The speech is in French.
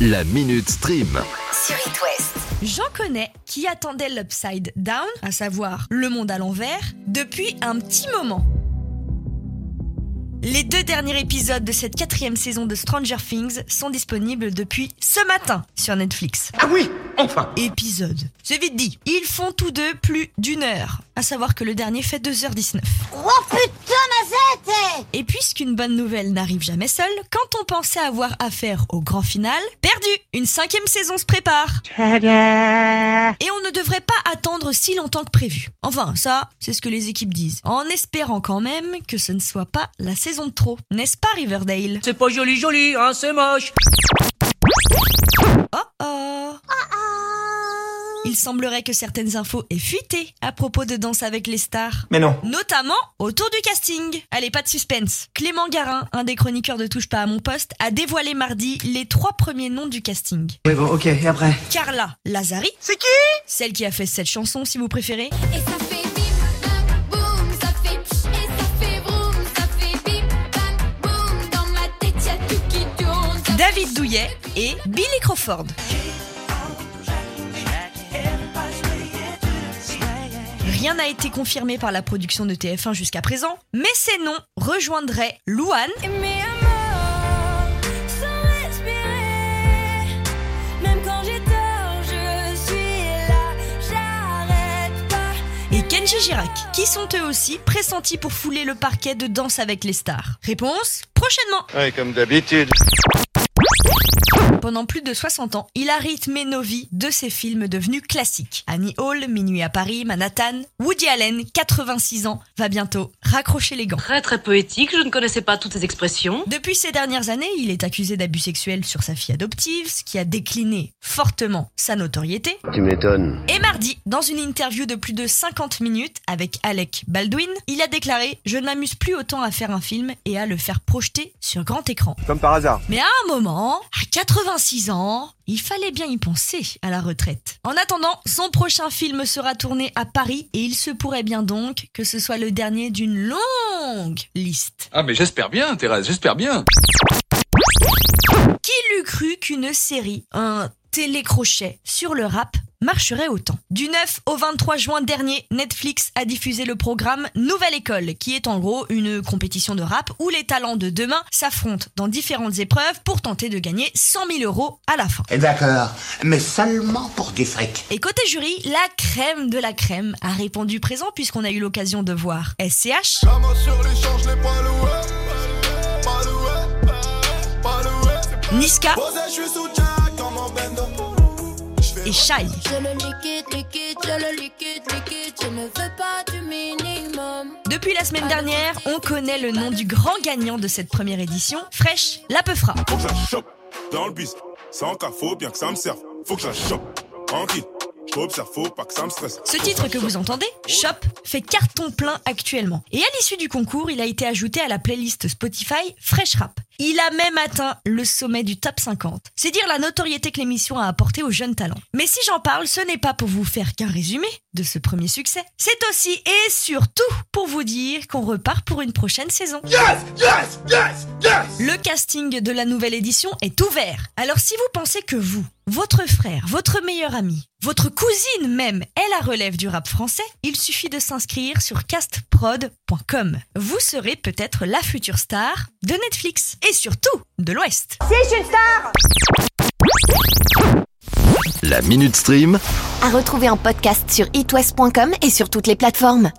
La Minute Stream. sur It West. J'en connais qui attendaient l'Upside Down, à savoir le monde à l'envers, depuis un petit moment. Les deux derniers épisodes de cette quatrième saison de Stranger Things sont disponibles depuis ce matin sur Netflix. Ah oui, enfin Épisode. C'est vite dit. Ils font tous deux plus d'une heure. À savoir que le dernier fait 2h19. Oh putain, Et puisqu'une bonne nouvelle n'arrive jamais seule, quand on pensait avoir affaire au grand final, perdu Une cinquième saison se prépare Et on ne devrait pas attendre si longtemps que prévu. Enfin, ça, c'est ce que les équipes disent. En espérant quand même que ce ne soit pas la saison de trop. N'est-ce pas Riverdale? C'est pas joli joli, hein, c'est moche. Il semblerait que certaines infos aient fuité à propos de Danse avec les stars. Mais non. Notamment autour du casting. Allez, pas de suspense. Clément Garin, un des chroniqueurs de Touche pas à mon poste, a dévoilé mardi les trois premiers noms du casting. Oui, bon, ok, et après Carla Lazari. C'est qui? Celle qui a fait cette chanson, si vous préférez. Et ça fait bip, bam, boum, ça fait Rien n'a été confirmé par la production de TF1 jusqu'à présent, mais ces noms rejoindraient Louane, Mes amants, sans respirer. Même quand j'ai tort, je suis là, j'arrête pas. et Kenji Girac, qui sont eux aussi pressentis pour fouler le parquet de Danse avec les stars? Réponse prochainement. Ouais, comme d'habitude. Pendant plus de 60 ans, il a rythmé nos vies de ses films devenus classiques. Annie Hall, Minuit à Paris, Manhattan, Woody Allen, 86 ans, va bientôt raccrocher les gants. Très très poétique, je ne connaissais pas toutes ces expressions. Depuis ces dernières années, il est accusé d'abus sexuels sur sa fille adoptive, ce qui a décliné fortement sa notoriété. Tu m'étonnes. Et mardi, dans une interview de plus de 50 minutes avec Alec Baldwin, il a déclaré Je ne m'amuse plus autant à faire un film et à le faire projeter sur grand écran. Comme par hasard. Mais à un moment, à 86 ans, il fallait bien y penser à la retraite. En attendant, son prochain film sera tourné à Paris et il se pourrait bien donc que ce soit le dernier d'une longue liste. Ah mais j'espère bien, Thérèse, j'espère bien. Qui l'eût cru qu'une série, un télécrochet sur le rap, marcherait autant. Du 9 au 23 juin dernier, Netflix a diffusé le programme Nouvelle École, qui est en gros une compétition de rap où les talents de demain s'affrontent dans différentes épreuves pour tenter de gagner 100 000 euros à la fin. D'accord, mais seulement pour du fric. Et côté jury, la crème de la crème a répondu présent puisqu'on a eu l'occasion de voir SCH, Niska et Shai. Je le liquide, liquide, je le liquide, liquide. Je ne veux pas du minimum. Depuis la semaine dernière, on connaît le nom du grand gagnant de cette première édition, Fresh La Peufra. Faut que je la chope dans le bis. Sans cas, faut bien que ça me serve. Faut que je la chope tranquille. J'observe, faut pas que ça me stresse. Ce titre que vous entendez, Shop, fait carton plein actuellement. Et à l'issue du concours, il a été ajouté à la playlist Spotify Fresh Rap. Il a même atteint le sommet du top 50. C'est dire la notoriété que l'émission a apportée aux jeunes talents. Mais si j'en parle, ce n'est pas pour vous faire qu'un résumé de ce premier succès. C'est aussi et surtout pour vous dire qu'on repart pour une prochaine saison. Yes, yes, yes, yes Le casting de la nouvelle édition est ouvert. Alors si vous pensez que vous, votre frère, votre meilleur ami, votre cousine même est la relève du rap français, il suffit de s'inscrire sur castprod.com. Vous serez peut-être la future star de Netflix et surtout de l'Ouest. La Minute Stream. À retrouver en podcast sur itwest.com et sur toutes les plateformes.